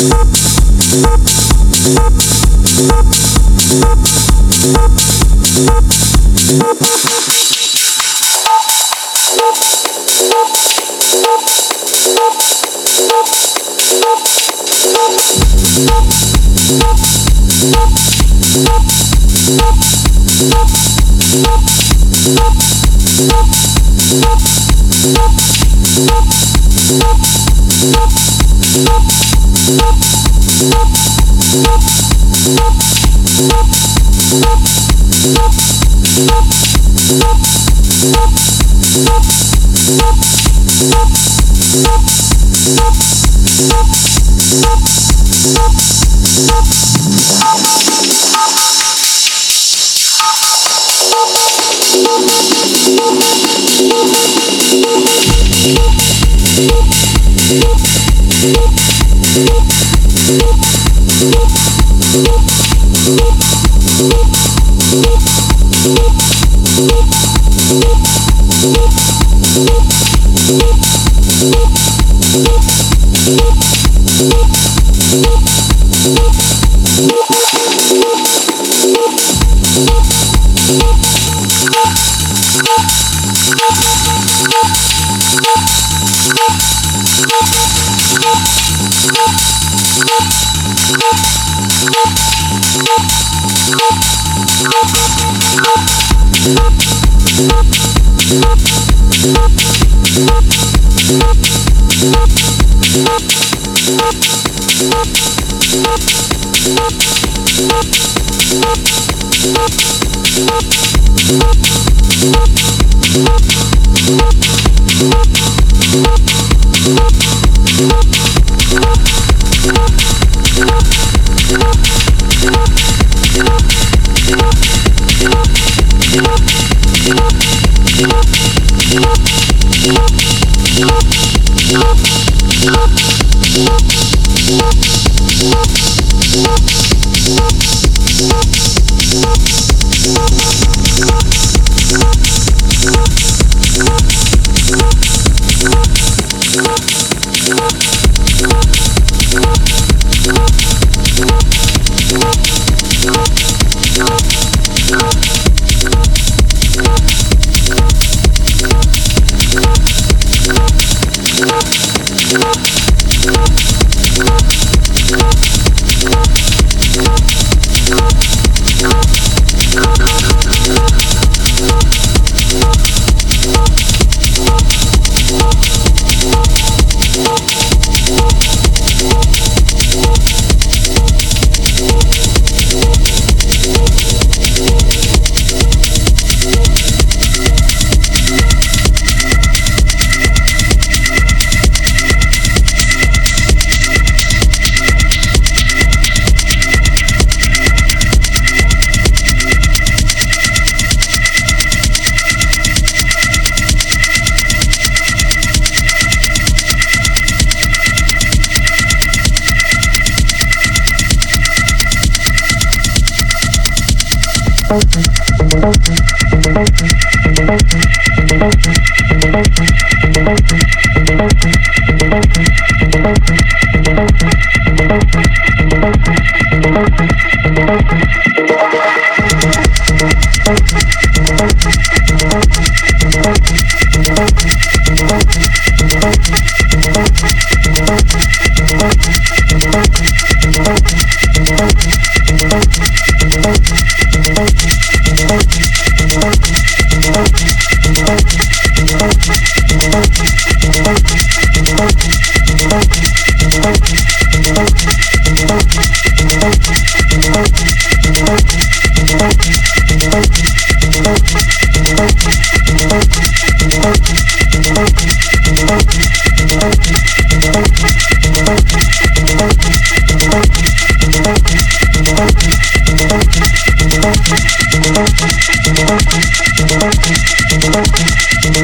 Thank Thank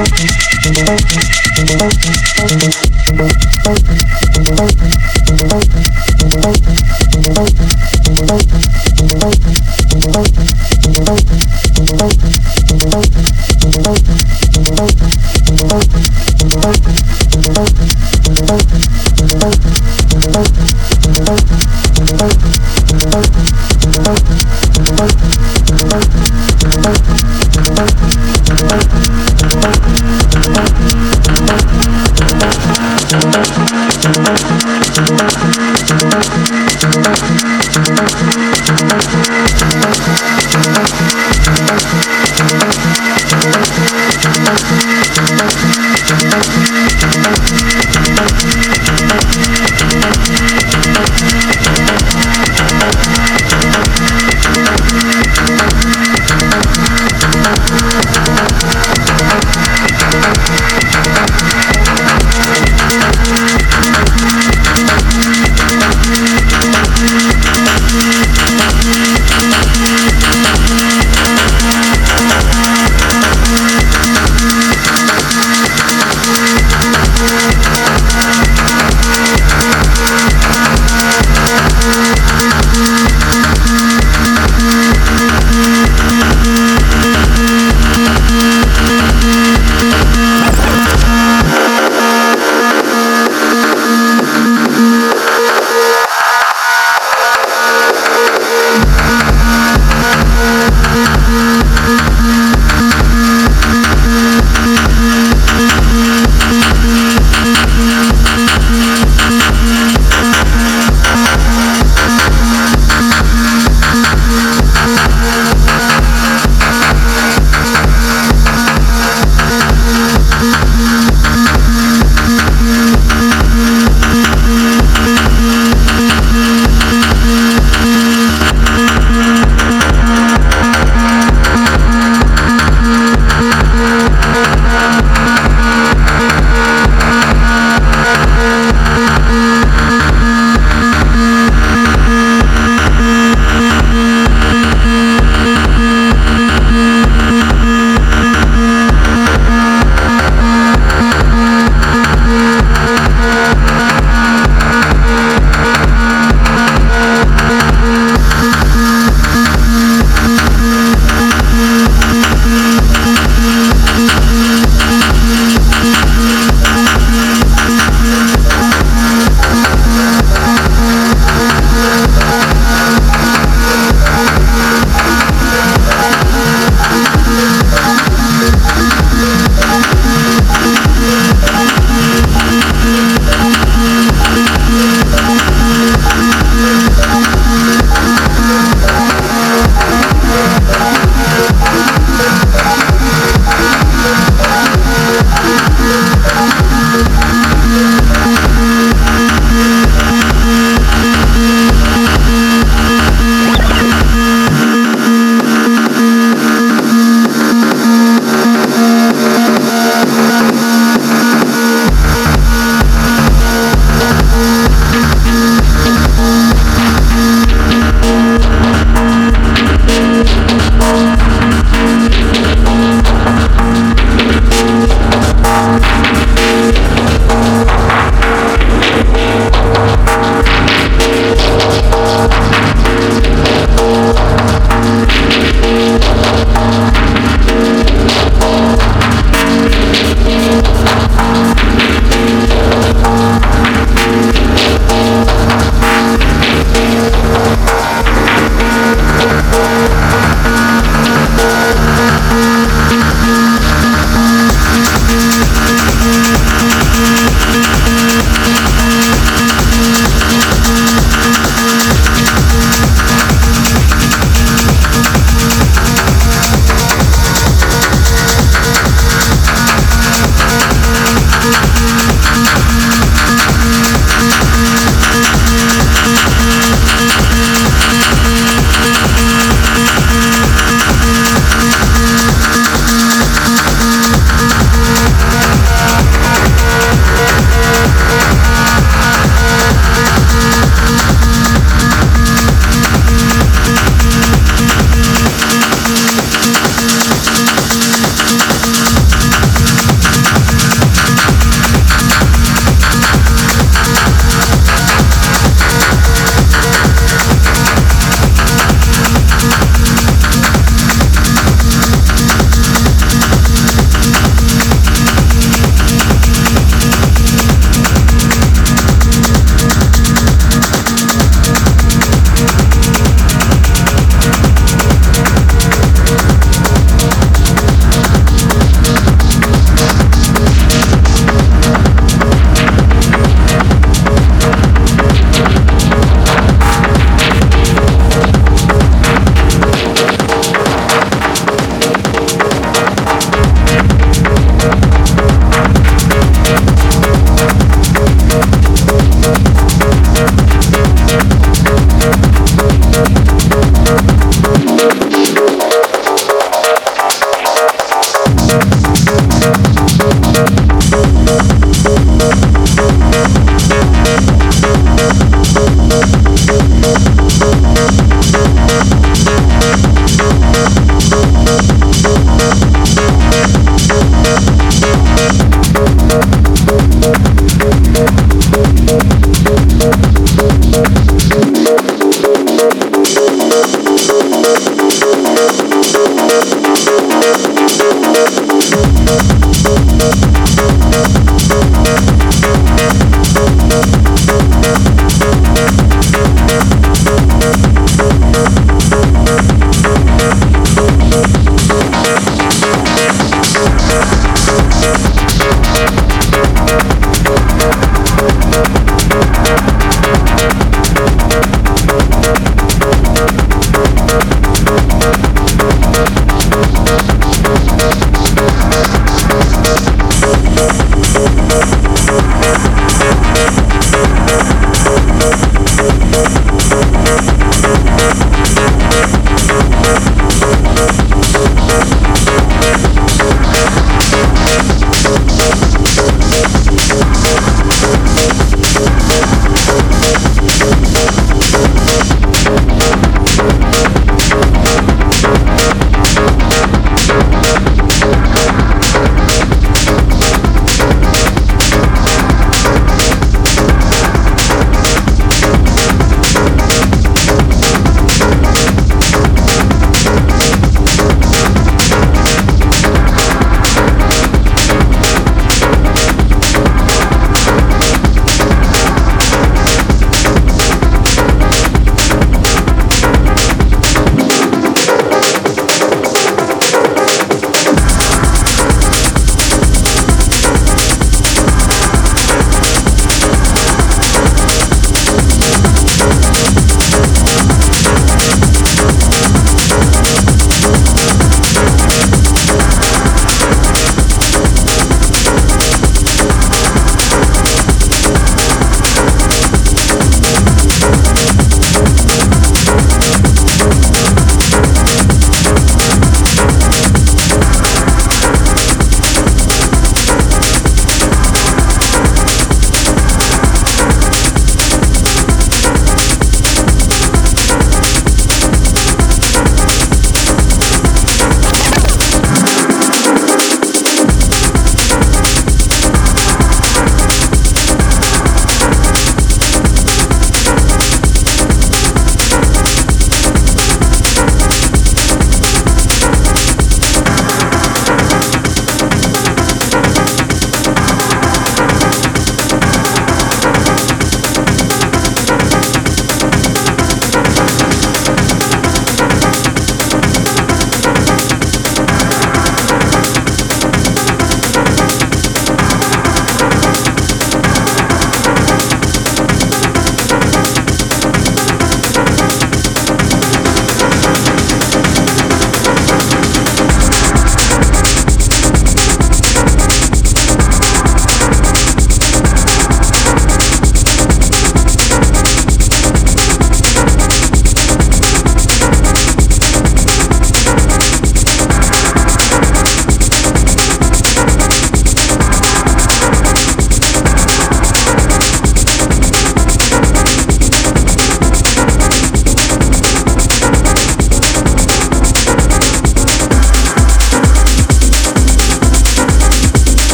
Thank you.